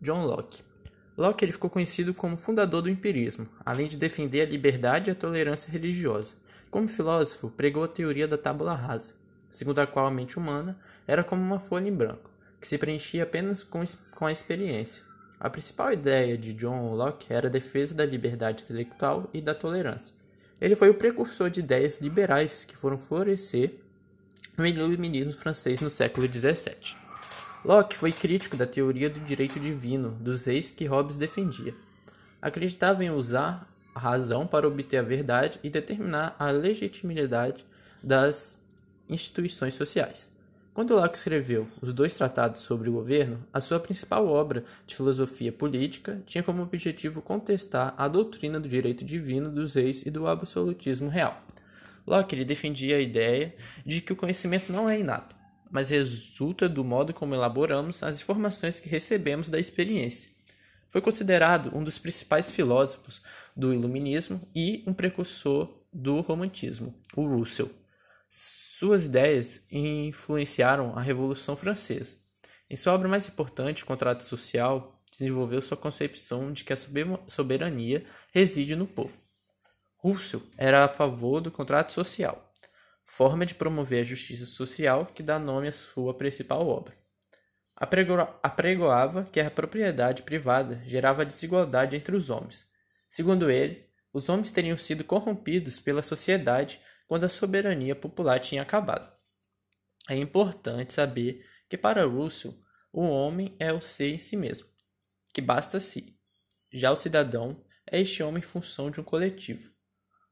John Locke. Locke ele ficou conhecido como fundador do empirismo, além de defender a liberdade e a tolerância religiosa. Como filósofo, pregou a teoria da tábula rasa, segundo a qual a mente humana era como uma folha em branco, que se preenchia apenas com, com a experiência. A principal ideia de John Locke era a defesa da liberdade intelectual e da tolerância. Ele foi o precursor de ideias liberais que foram florescer no iluminismo francês no século XVII. Locke foi crítico da teoria do direito divino dos reis que Hobbes defendia. Acreditava em usar a razão para obter a verdade e determinar a legitimidade das instituições sociais. Quando Locke escreveu os dois tratados sobre o governo, a sua principal obra de filosofia política tinha como objetivo contestar a doutrina do direito divino dos reis e do absolutismo real. Locke defendia a ideia de que o conhecimento não é inato, mas resulta do modo como elaboramos as informações que recebemos da experiência. Foi considerado um dos principais filósofos do Iluminismo e um precursor do Romantismo, o Russell. Suas ideias influenciaram a Revolução Francesa. Em sua obra mais importante, Contrato Social, desenvolveu sua concepção de que a soberania reside no povo. Russell era a favor do contrato social, forma de promover a justiça social que dá nome à sua principal obra. Apregoava que a propriedade privada gerava desigualdade entre os homens. Segundo ele, os homens teriam sido corrompidos pela sociedade quando a soberania popular tinha acabado. É importante saber que para Russell, o homem é o ser em si mesmo, que basta si. Já o cidadão é este homem em função de um coletivo.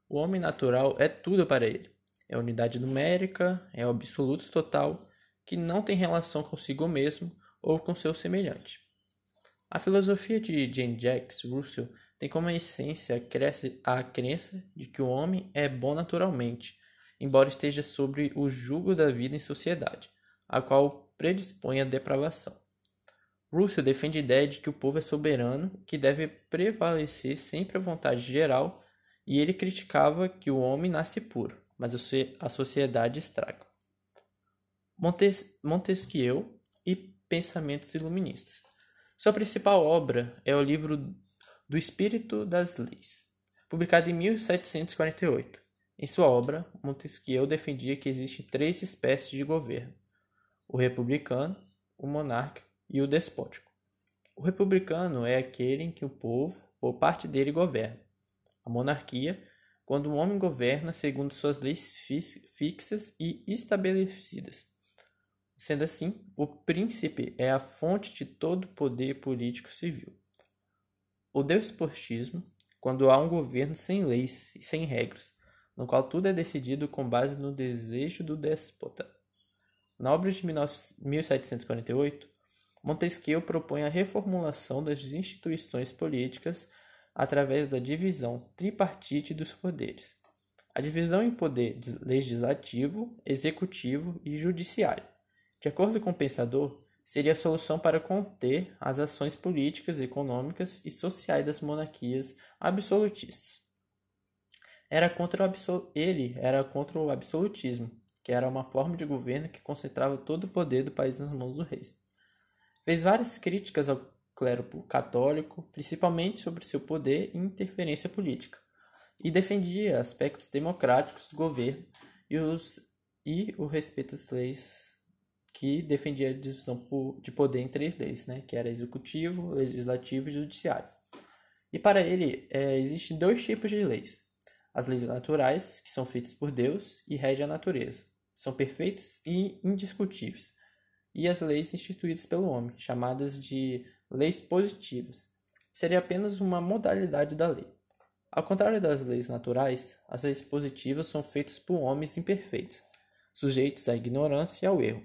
O homem natural é tudo para ele é unidade numérica, é absoluto total, que não tem relação consigo mesmo ou com seu semelhante. A filosofia de Jane Jacques Russell tem como essência a crença de que o homem é bom naturalmente, embora esteja sobre o jugo da vida em sociedade, a qual predispõe à depravação. Russell defende a ideia de que o povo é soberano, que deve prevalecer sempre a vontade geral, e ele criticava que o homem nasce puro mas a sociedade estraga. Montesquieu e Pensamentos Iluministas. Sua principal obra é o livro Do Espírito das Leis, publicado em 1748. Em sua obra, Montesquieu defendia que existem três espécies de governo: o republicano, o monárquico e o despótico. O republicano é aquele em que o povo ou parte dele governa. A monarquia quando um homem governa segundo suas leis fixas e estabelecidas. Sendo assim, o príncipe é a fonte de todo poder político civil. O despotismo, quando há um governo sem leis e sem regras, no qual tudo é decidido com base no desejo do déspota. Na obra de 1748, Montesquieu propõe a reformulação das instituições políticas através da divisão tripartite dos poderes. A divisão em poder legislativo, executivo e judiciário. De acordo com o pensador, seria a solução para conter as ações políticas, econômicas e sociais das monarquias absolutistas. Era contra o absol... Ele era contra o absolutismo, que era uma forma de governo que concentrava todo o poder do país nas mãos do rei. Fez várias críticas ao clero católico, principalmente sobre seu poder e interferência política, e defendia aspectos democráticos do governo e, os, e o respeito às leis que defendia a divisão de poder em três leis, né, que era executivo, legislativo e judiciário. E para ele, é, existem dois tipos de leis. As leis naturais, que são feitas por Deus e regem a natureza, são perfeitas e indiscutíveis. E as leis instituídas pelo homem, chamadas de leis positivas. Seria apenas uma modalidade da lei. Ao contrário das leis naturais, as leis positivas são feitas por homens imperfeitos, sujeitos à ignorância e ao erro.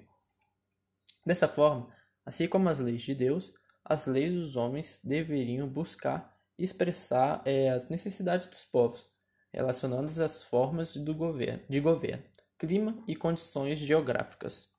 Dessa forma, assim como as leis de Deus, as leis dos homens deveriam buscar expressar é, as necessidades dos povos, relacionando-as às formas do governo, de governo, clima e condições geográficas.